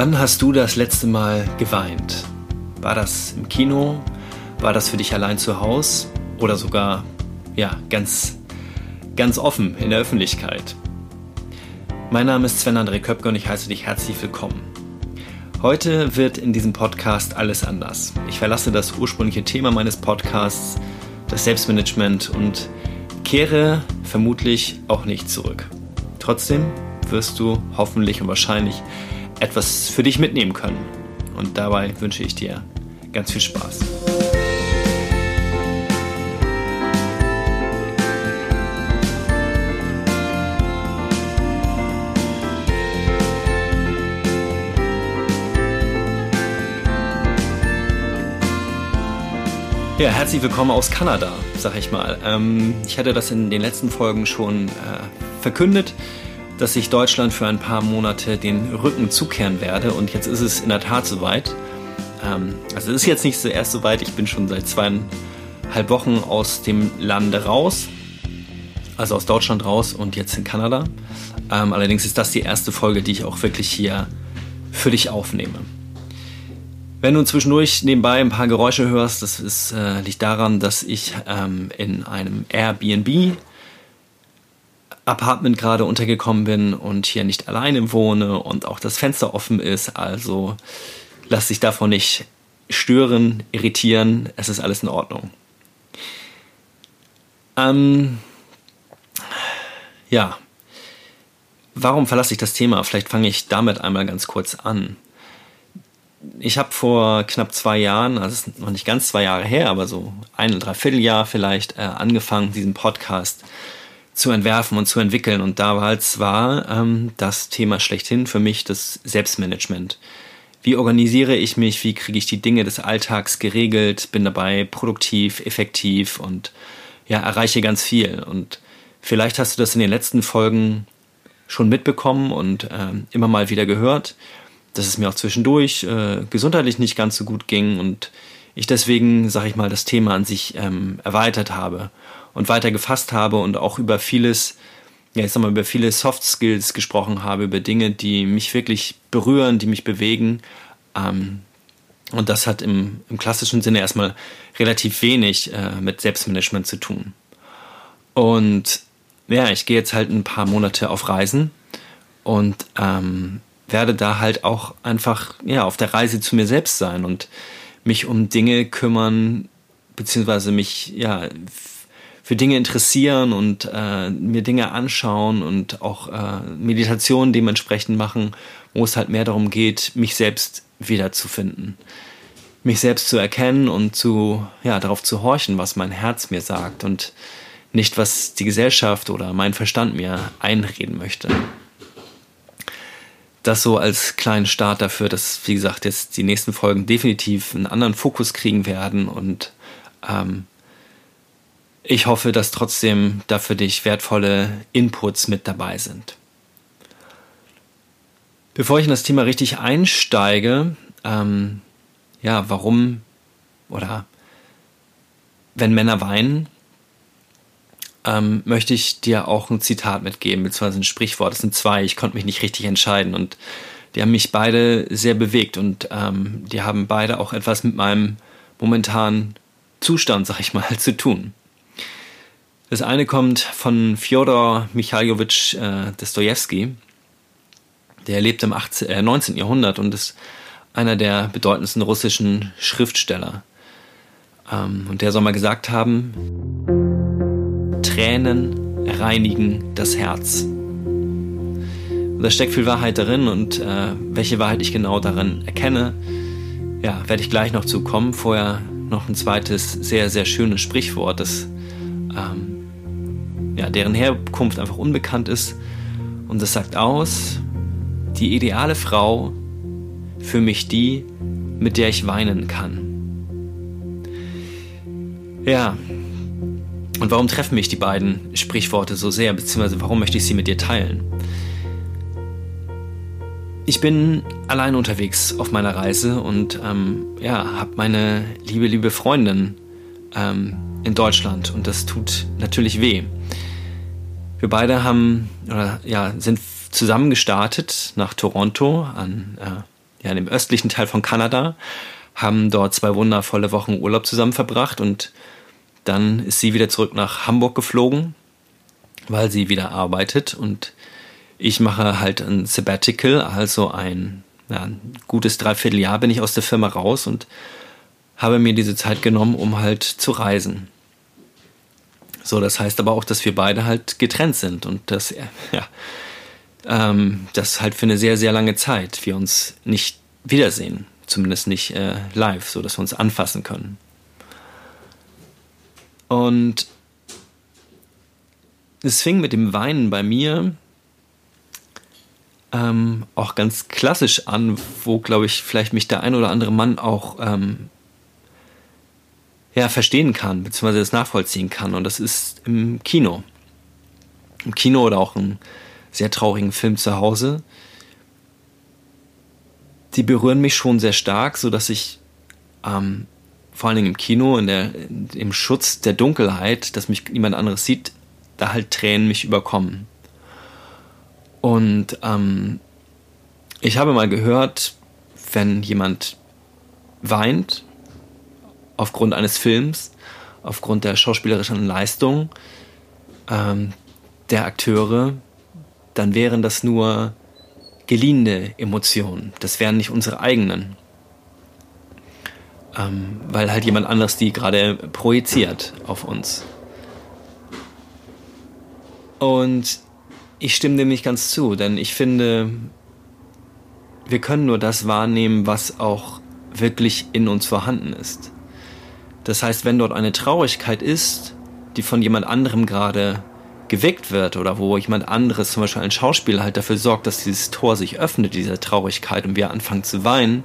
Wann hast du das letzte Mal geweint? War das im Kino? War das für dich allein zu Hause? Oder sogar, ja, ganz, ganz offen in der Öffentlichkeit? Mein Name ist Sven André Köpke und ich heiße dich herzlich willkommen. Heute wird in diesem Podcast alles anders. Ich verlasse das ursprüngliche Thema meines Podcasts, das Selbstmanagement und kehre vermutlich auch nicht zurück. Trotzdem wirst du hoffentlich und wahrscheinlich etwas für dich mitnehmen können. Und dabei wünsche ich dir ganz viel Spaß. Ja, herzlich willkommen aus Kanada, sag ich mal. Ähm, ich hatte das in den letzten Folgen schon äh, verkündet dass ich Deutschland für ein paar Monate den Rücken zukehren werde. Und jetzt ist es in der Tat soweit. Ähm, also es ist jetzt nicht zuerst soweit. Ich bin schon seit zweieinhalb Wochen aus dem Lande raus. Also aus Deutschland raus und jetzt in Kanada. Ähm, allerdings ist das die erste Folge, die ich auch wirklich hier für dich aufnehme. Wenn du zwischendurch nebenbei ein paar Geräusche hörst, das ist, äh, liegt daran, dass ich ähm, in einem Airbnb Apartment gerade untergekommen bin und hier nicht alleine wohne und auch das Fenster offen ist. Also lass dich davon nicht stören, irritieren. Es ist alles in Ordnung. Ähm, ja. Warum verlasse ich das Thema? Vielleicht fange ich damit einmal ganz kurz an. Ich habe vor knapp zwei Jahren, also noch nicht ganz zwei Jahre her, aber so ein, dreiviertel Jahr vielleicht, äh, angefangen, diesen Podcast zu entwerfen und zu entwickeln. Und damals war ähm, das Thema schlechthin für mich das Selbstmanagement. Wie organisiere ich mich? Wie kriege ich die Dinge des Alltags geregelt? Bin dabei produktiv, effektiv und ja, erreiche ganz viel. Und vielleicht hast du das in den letzten Folgen schon mitbekommen und äh, immer mal wieder gehört, dass es mir auch zwischendurch äh, gesundheitlich nicht ganz so gut ging und ich deswegen, sag ich mal, das Thema an sich ähm, erweitert habe und weiter gefasst habe und auch über vieles, ja, ich sag mal, über viele Soft Skills gesprochen habe, über Dinge, die mich wirklich berühren, die mich bewegen. Ähm, und das hat im, im klassischen Sinne erstmal relativ wenig äh, mit Selbstmanagement zu tun. Und ja, ich gehe jetzt halt ein paar Monate auf Reisen und ähm, werde da halt auch einfach ja auf der Reise zu mir selbst sein und mich um Dinge kümmern beziehungsweise mich ja für Dinge interessieren und äh, mir Dinge anschauen und auch äh, Meditationen dementsprechend machen, wo es halt mehr darum geht, mich selbst wiederzufinden. Mich selbst zu erkennen und zu, ja, darauf zu horchen, was mein Herz mir sagt und nicht, was die Gesellschaft oder mein Verstand mir einreden möchte. Das so als kleinen Start dafür, dass, wie gesagt, jetzt die nächsten Folgen definitiv einen anderen Fokus kriegen werden und ähm, ich hoffe, dass trotzdem da für dich wertvolle Inputs mit dabei sind. Bevor ich in das Thema richtig einsteige, ähm, ja, warum oder wenn Männer weinen, ähm, möchte ich dir auch ein Zitat mitgeben, beziehungsweise ein Sprichwort. Es sind zwei, ich konnte mich nicht richtig entscheiden und die haben mich beide sehr bewegt und ähm, die haben beide auch etwas mit meinem momentanen Zustand, sag ich mal, zu tun. Das eine kommt von Fjodor Michailowitsch äh, Dostoevsky. Der lebt im 18, äh, 19. Jahrhundert und ist einer der bedeutendsten russischen Schriftsteller. Ähm, und der soll mal gesagt haben, Tränen reinigen das Herz. Und da steckt viel Wahrheit darin und äh, welche Wahrheit ich genau darin erkenne, ja, werde ich gleich noch zukommen. Vorher noch ein zweites sehr, sehr schönes Sprichwort, das ähm, ja, deren Herkunft einfach unbekannt ist. Und das sagt aus, die ideale Frau für mich die, mit der ich weinen kann. Ja, und warum treffen mich die beiden Sprichworte so sehr, beziehungsweise warum möchte ich sie mit dir teilen? Ich bin allein unterwegs auf meiner Reise und ähm, ja, habe meine liebe, liebe Freundin ähm, in Deutschland und das tut natürlich weh. Wir beide haben, oder, ja, sind zusammen gestartet nach Toronto an, äh, ja, dem östlichen Teil von Kanada, haben dort zwei wundervolle Wochen Urlaub zusammen verbracht und dann ist sie wieder zurück nach Hamburg geflogen, weil sie wieder arbeitet und ich mache halt ein Sabbatical, also ein, ja, ein gutes Dreivierteljahr bin ich aus der Firma raus und habe mir diese Zeit genommen, um halt zu reisen. So, das heißt aber auch, dass wir beide halt getrennt sind und dass, ja, ähm, das halt für eine sehr, sehr lange Zeit wir uns nicht wiedersehen. Zumindest nicht äh, live, so dass wir uns anfassen können. Und es fing mit dem Weinen bei mir ähm, auch ganz klassisch an, wo, glaube ich, vielleicht mich der ein oder andere Mann auch ähm, ja, verstehen kann, beziehungsweise das nachvollziehen kann. Und das ist im Kino. Im Kino oder auch im sehr traurigen Film zu Hause. Die berühren mich schon sehr stark, sodass ich ähm, vor allen Dingen im Kino, in der, im Schutz der Dunkelheit, dass mich niemand anderes sieht, da halt Tränen mich überkommen. Und ähm, ich habe mal gehört, wenn jemand weint, aufgrund eines Films, aufgrund der schauspielerischen Leistung ähm, der Akteure, dann wären das nur geliehene Emotionen. Das wären nicht unsere eigenen. Ähm, weil halt jemand anders die gerade projiziert auf uns. Und ich stimme dem nicht ganz zu, denn ich finde, wir können nur das wahrnehmen, was auch wirklich in uns vorhanden ist. Das heißt, wenn dort eine Traurigkeit ist, die von jemand anderem gerade geweckt wird oder wo jemand anderes, zum Beispiel ein Schauspieler, halt dafür sorgt, dass dieses Tor sich öffnet, diese Traurigkeit und wir anfangen zu weinen,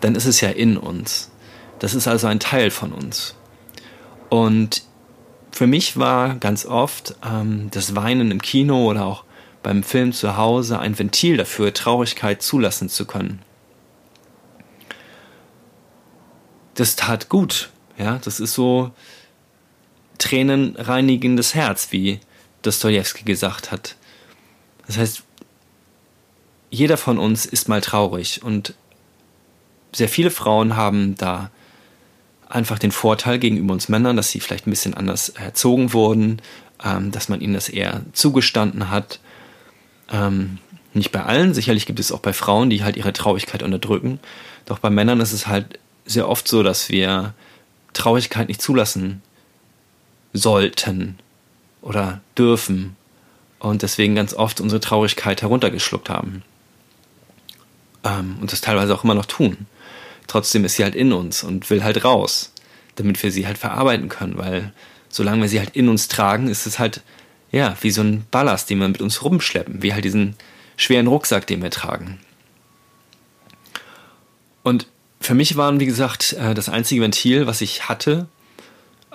dann ist es ja in uns. Das ist also ein Teil von uns. Und für mich war ganz oft ähm, das Weinen im Kino oder auch beim Film zu Hause ein Ventil dafür, Traurigkeit zulassen zu können. Das tat gut. Ja, das ist so tränenreinigendes Herz, wie Dostoevsky gesagt hat. Das heißt, jeder von uns ist mal traurig und sehr viele Frauen haben da einfach den Vorteil gegenüber uns Männern, dass sie vielleicht ein bisschen anders erzogen wurden, ähm, dass man ihnen das eher zugestanden hat. Ähm, nicht bei allen, sicherlich gibt es auch bei Frauen, die halt ihre Traurigkeit unterdrücken. Doch bei Männern ist es halt sehr oft so, dass wir Traurigkeit nicht zulassen sollten oder dürfen und deswegen ganz oft unsere Traurigkeit heruntergeschluckt haben. Ähm, und das teilweise auch immer noch tun. Trotzdem ist sie halt in uns und will halt raus, damit wir sie halt verarbeiten können, weil solange wir sie halt in uns tragen, ist es halt, ja, wie so ein Ballast, den wir mit uns rumschleppen, wie halt diesen schweren Rucksack, den wir tragen. Und für mich waren, wie gesagt, äh, das einzige Ventil, was ich hatte,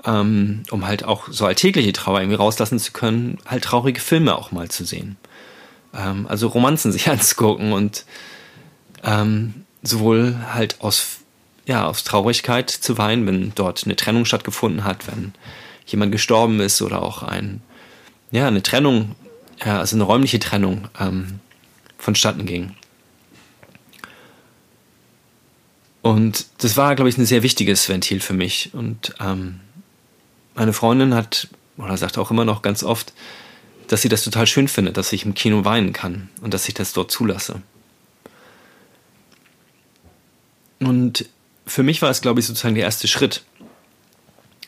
ähm, um halt auch so alltägliche Trauer irgendwie rauslassen zu können, halt traurige Filme auch mal zu sehen. Ähm, also Romanzen sich anzugucken und ähm, sowohl halt aus, ja, aus Traurigkeit zu weinen, wenn dort eine Trennung stattgefunden hat, wenn jemand gestorben ist oder auch ein, ja, eine Trennung, also eine räumliche Trennung ähm, vonstatten ging. Und das war, glaube ich, ein sehr wichtiges Ventil für mich. Und ähm, meine Freundin hat, oder sagt auch immer noch ganz oft, dass sie das total schön findet, dass ich im Kino weinen kann und dass ich das dort zulasse. Und für mich war es, glaube ich, sozusagen der erste Schritt,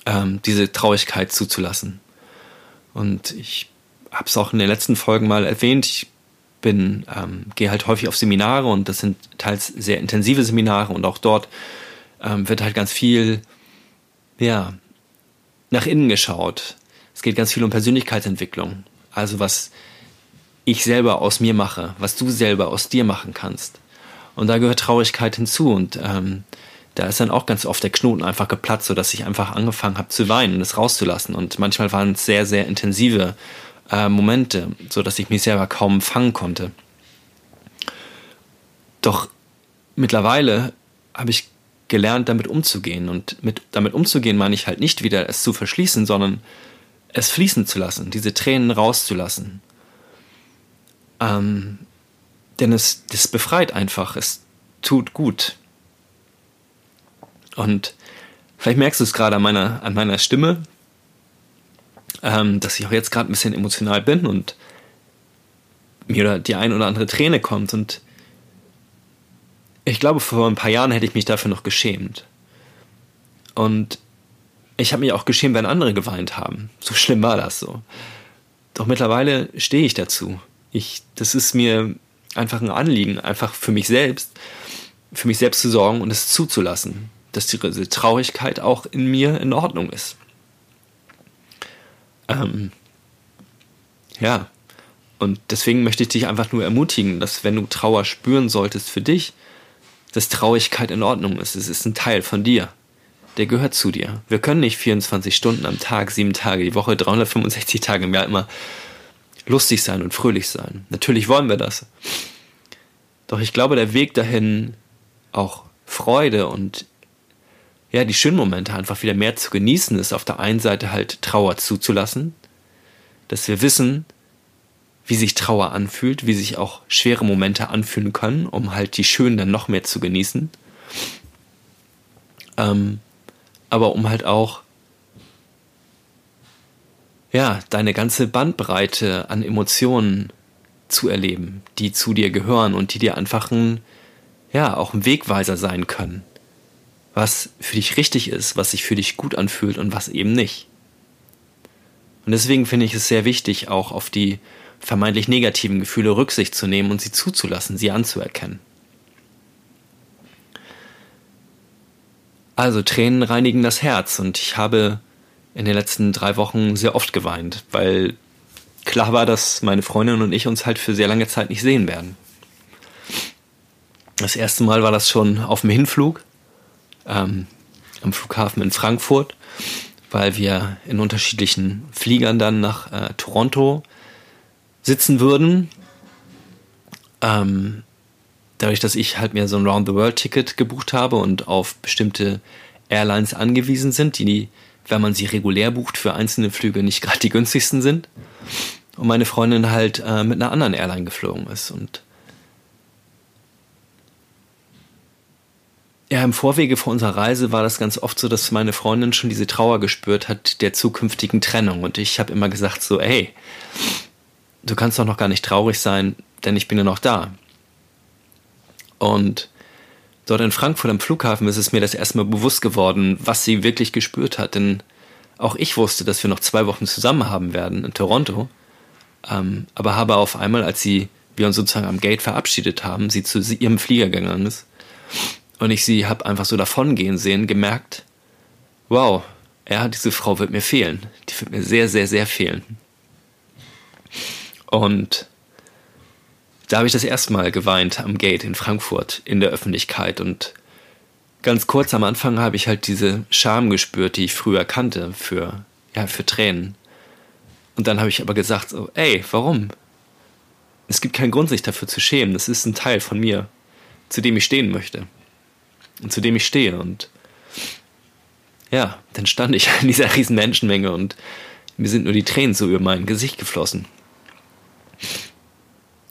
ähm, diese Traurigkeit zuzulassen. Und ich habe es auch in den letzten Folgen mal erwähnt. Ich bin, ähm, gehe halt häufig auf Seminare und das sind teils sehr intensive Seminare und auch dort ähm, wird halt ganz viel, ja, nach innen geschaut. Es geht ganz viel um Persönlichkeitsentwicklung. Also was ich selber aus mir mache, was du selber aus dir machen kannst. Und da gehört Traurigkeit hinzu und ähm, da ist dann auch ganz oft der Knoten einfach geplatzt, sodass ich einfach angefangen habe zu weinen und es rauszulassen. Und manchmal waren es sehr, sehr intensive äh, Momente, so dass ich mich selber kaum fangen konnte. Doch mittlerweile habe ich gelernt, damit umzugehen. Und mit, damit umzugehen meine ich halt nicht wieder es zu verschließen, sondern es fließen zu lassen, diese Tränen rauszulassen. Ähm, denn es das befreit einfach. Es tut gut. Und vielleicht merkst du es gerade an meiner, an meiner Stimme, ähm, dass ich auch jetzt gerade ein bisschen emotional bin und mir die ein oder andere Träne kommt. Und ich glaube, vor ein paar Jahren hätte ich mich dafür noch geschämt. Und ich habe mich auch geschämt, wenn andere geweint haben. So schlimm war das so. Doch mittlerweile stehe ich dazu. Ich, das ist mir einfach ein Anliegen, einfach für mich selbst, für mich selbst zu sorgen und es zuzulassen, dass diese Traurigkeit auch in mir in Ordnung ist. Ähm, ja, und deswegen möchte ich dich einfach nur ermutigen, dass wenn du Trauer spüren solltest für dich, dass Traurigkeit in Ordnung ist. Es ist ein Teil von dir. Der gehört zu dir. Wir können nicht 24 Stunden am Tag, sieben Tage die Woche, 365 Tage im Jahr immer lustig sein und fröhlich sein. Natürlich wollen wir das. Doch ich glaube, der Weg dahin, auch Freude und ja, die schönen Momente einfach wieder mehr zu genießen, ist auf der einen Seite halt Trauer zuzulassen, dass wir wissen, wie sich Trauer anfühlt, wie sich auch schwere Momente anfühlen können, um halt die schönen dann noch mehr zu genießen. Ähm, aber um halt auch ja, deine ganze Bandbreite an Emotionen zu erleben, die zu dir gehören und die dir einfach ein, ja, auch ein Wegweiser sein können. Was für dich richtig ist, was sich für dich gut anfühlt und was eben nicht. Und deswegen finde ich es sehr wichtig, auch auf die vermeintlich negativen Gefühle Rücksicht zu nehmen und sie zuzulassen, sie anzuerkennen. Also Tränen reinigen das Herz und ich habe in den letzten drei Wochen sehr oft geweint, weil klar war, dass meine Freundin und ich uns halt für sehr lange Zeit nicht sehen werden. Das erste Mal war das schon auf dem Hinflug ähm, am Flughafen in Frankfurt, weil wir in unterschiedlichen Fliegern dann nach äh, Toronto sitzen würden. Ähm, dadurch, dass ich halt mir so ein Round-the-World-Ticket gebucht habe und auf bestimmte Airlines angewiesen sind, die, wenn man sie regulär bucht, für einzelne Flüge nicht gerade die günstigsten sind. Und meine Freundin halt äh, mit einer anderen Airline geflogen ist. Und ja, im Vorwege vor unserer Reise war das ganz oft so, dass meine Freundin schon diese Trauer gespürt hat der zukünftigen Trennung. Und ich habe immer gesagt so, ey, du kannst doch noch gar nicht traurig sein, denn ich bin ja noch da. Und dort in Frankfurt am Flughafen ist es mir das erste Mal bewusst geworden, was sie wirklich gespürt hat. Denn auch ich wusste, dass wir noch zwei Wochen zusammen haben werden in Toronto. Ähm, aber habe auf einmal, als sie wir uns sozusagen am Gate verabschiedet haben, sie zu ihrem Flieger gegangen ist und ich sie habe einfach so davongehen sehen, gemerkt, wow, ja, diese Frau wird mir fehlen. Die wird mir sehr, sehr, sehr fehlen. Und da habe ich das erste Mal geweint am Gate in Frankfurt in der Öffentlichkeit und ganz kurz am Anfang habe ich halt diese Scham gespürt, die ich früher kannte für ja für Tränen. Und dann habe ich aber gesagt so, ey, warum? Es gibt keinen Grund sich dafür zu schämen, das ist ein Teil von mir, zu dem ich stehen möchte zu dem ich stehe und ja, dann stand ich in dieser riesen Menschenmenge und mir sind nur die Tränen so über mein Gesicht geflossen.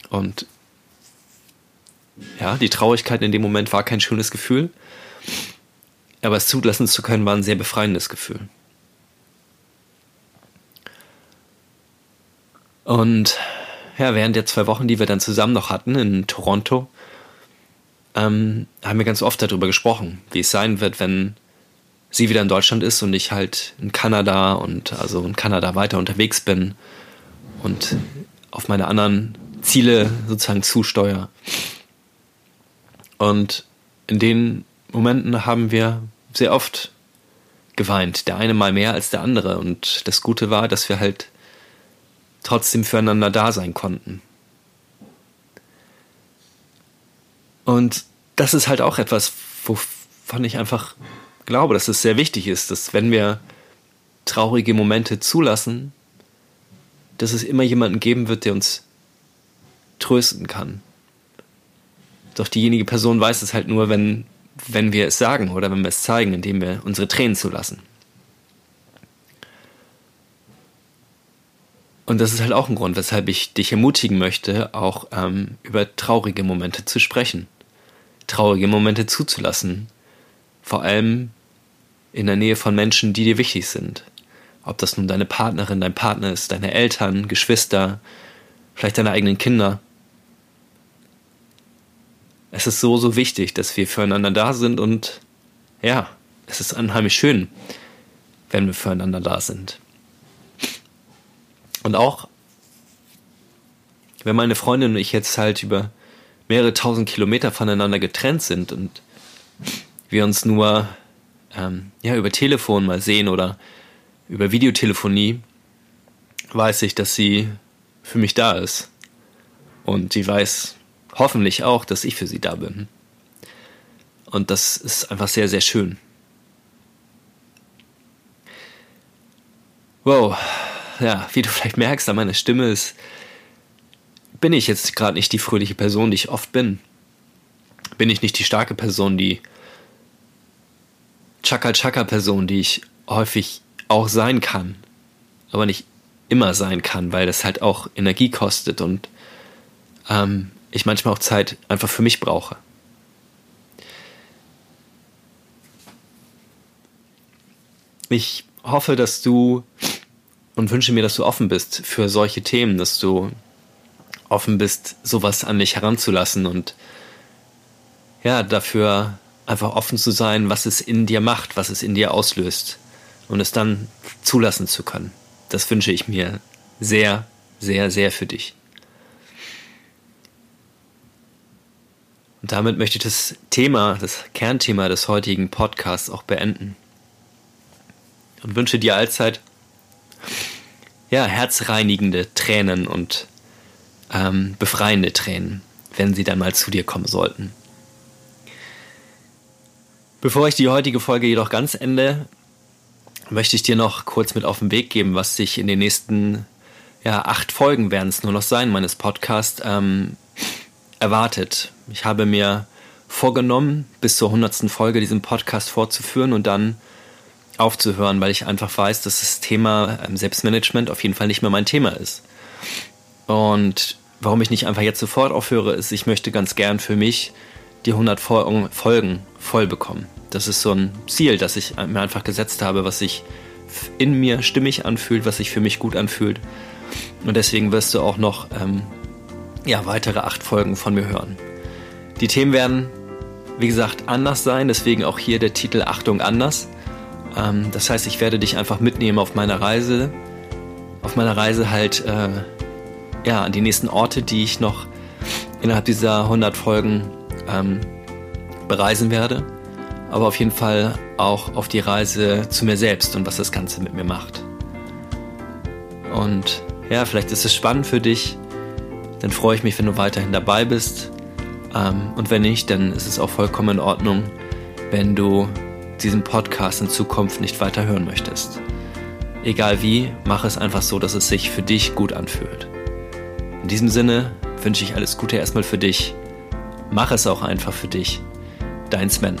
Und ja, die Traurigkeit in dem Moment war kein schönes Gefühl, aber es zulassen zu können war ein sehr befreiendes Gefühl. Und ja, während der zwei Wochen, die wir dann zusammen noch hatten in Toronto, ähm, haben wir ganz oft darüber gesprochen, wie es sein wird, wenn sie wieder in Deutschland ist und ich halt in Kanada und also in Kanada weiter unterwegs bin und auf meine anderen Ziele sozusagen zusteuere. Und in den Momenten haben wir sehr oft geweint. Der eine mal mehr als der andere. Und das Gute war, dass wir halt trotzdem füreinander da sein konnten. Und das ist halt auch etwas, wovon ich einfach glaube, dass es sehr wichtig ist, dass wenn wir traurige Momente zulassen, dass es immer jemanden geben wird, der uns trösten kann. Doch diejenige Person weiß es halt nur, wenn, wenn wir es sagen oder wenn wir es zeigen, indem wir unsere Tränen zulassen. Und das ist halt auch ein Grund, weshalb ich dich ermutigen möchte, auch ähm, über traurige Momente zu sprechen. Traurige Momente zuzulassen. Vor allem in der Nähe von Menschen, die dir wichtig sind. Ob das nun deine Partnerin, dein Partner ist, deine Eltern, Geschwister, vielleicht deine eigenen Kinder. Es ist so, so wichtig, dass wir füreinander da sind und ja, es ist unheimlich schön, wenn wir füreinander da sind. Und auch, wenn meine Freundin und ich jetzt halt über mehrere tausend Kilometer voneinander getrennt sind und wir uns nur ähm, ja, über Telefon mal sehen oder über Videotelefonie, weiß ich, dass sie für mich da ist. Und sie weiß hoffentlich auch, dass ich für sie da bin. Und das ist einfach sehr, sehr schön. Wow, ja, wie du vielleicht merkst an meiner Stimme ist, bin ich jetzt gerade nicht die fröhliche Person, die ich oft bin. Bin ich nicht die starke Person, die Chaka-Chaka-Person, die ich häufig auch sein kann, aber nicht immer sein kann, weil das halt auch Energie kostet und ähm, ich manchmal auch Zeit einfach für mich brauche. Ich hoffe, dass du und wünsche mir, dass du offen bist für solche Themen, dass du offen bist, sowas an dich heranzulassen und ja, dafür einfach offen zu sein, was es in dir macht, was es in dir auslöst und es dann zulassen zu können. Das wünsche ich mir sehr, sehr, sehr für dich. Und damit möchte ich das Thema, das Kernthema des heutigen Podcasts auch beenden. Und wünsche dir allzeit ja, herzreinigende Tränen und ähm, befreiende Tränen, wenn sie dann mal zu dir kommen sollten. Bevor ich die heutige Folge jedoch ganz ende, möchte ich dir noch kurz mit auf den Weg geben, was sich in den nächsten ja, acht Folgen werden es nur noch sein, meines Podcasts, ähm, erwartet. Ich habe mir vorgenommen, bis zur hundertsten Folge diesen Podcast fortzuführen und dann aufzuhören, weil ich einfach weiß, dass das Thema ähm, Selbstmanagement auf jeden Fall nicht mehr mein Thema ist. Und warum ich nicht einfach jetzt sofort aufhöre, ist, ich möchte ganz gern für mich die 100 Folgen voll bekommen. Das ist so ein Ziel, das ich mir einfach gesetzt habe, was sich in mir stimmig anfühlt, was sich für mich gut anfühlt. Und deswegen wirst du auch noch ähm, ja, weitere acht Folgen von mir hören. Die Themen werden, wie gesagt, anders sein, deswegen auch hier der Titel Achtung anders. Ähm, das heißt, ich werde dich einfach mitnehmen auf meiner Reise. Auf meiner Reise halt äh, ja, an die nächsten Orte, die ich noch innerhalb dieser 100 Folgen ähm, bereisen werde. Aber auf jeden Fall auch auf die Reise zu mir selbst und was das Ganze mit mir macht. Und ja, vielleicht ist es spannend für dich. Dann freue ich mich, wenn du weiterhin dabei bist. Ähm, und wenn nicht, dann ist es auch vollkommen in Ordnung, wenn du diesen Podcast in Zukunft nicht weiter hören möchtest. Egal wie, mach es einfach so, dass es sich für dich gut anfühlt. In diesem Sinne wünsche ich alles Gute erstmal für dich. Mach es auch einfach für dich. Dein Sven.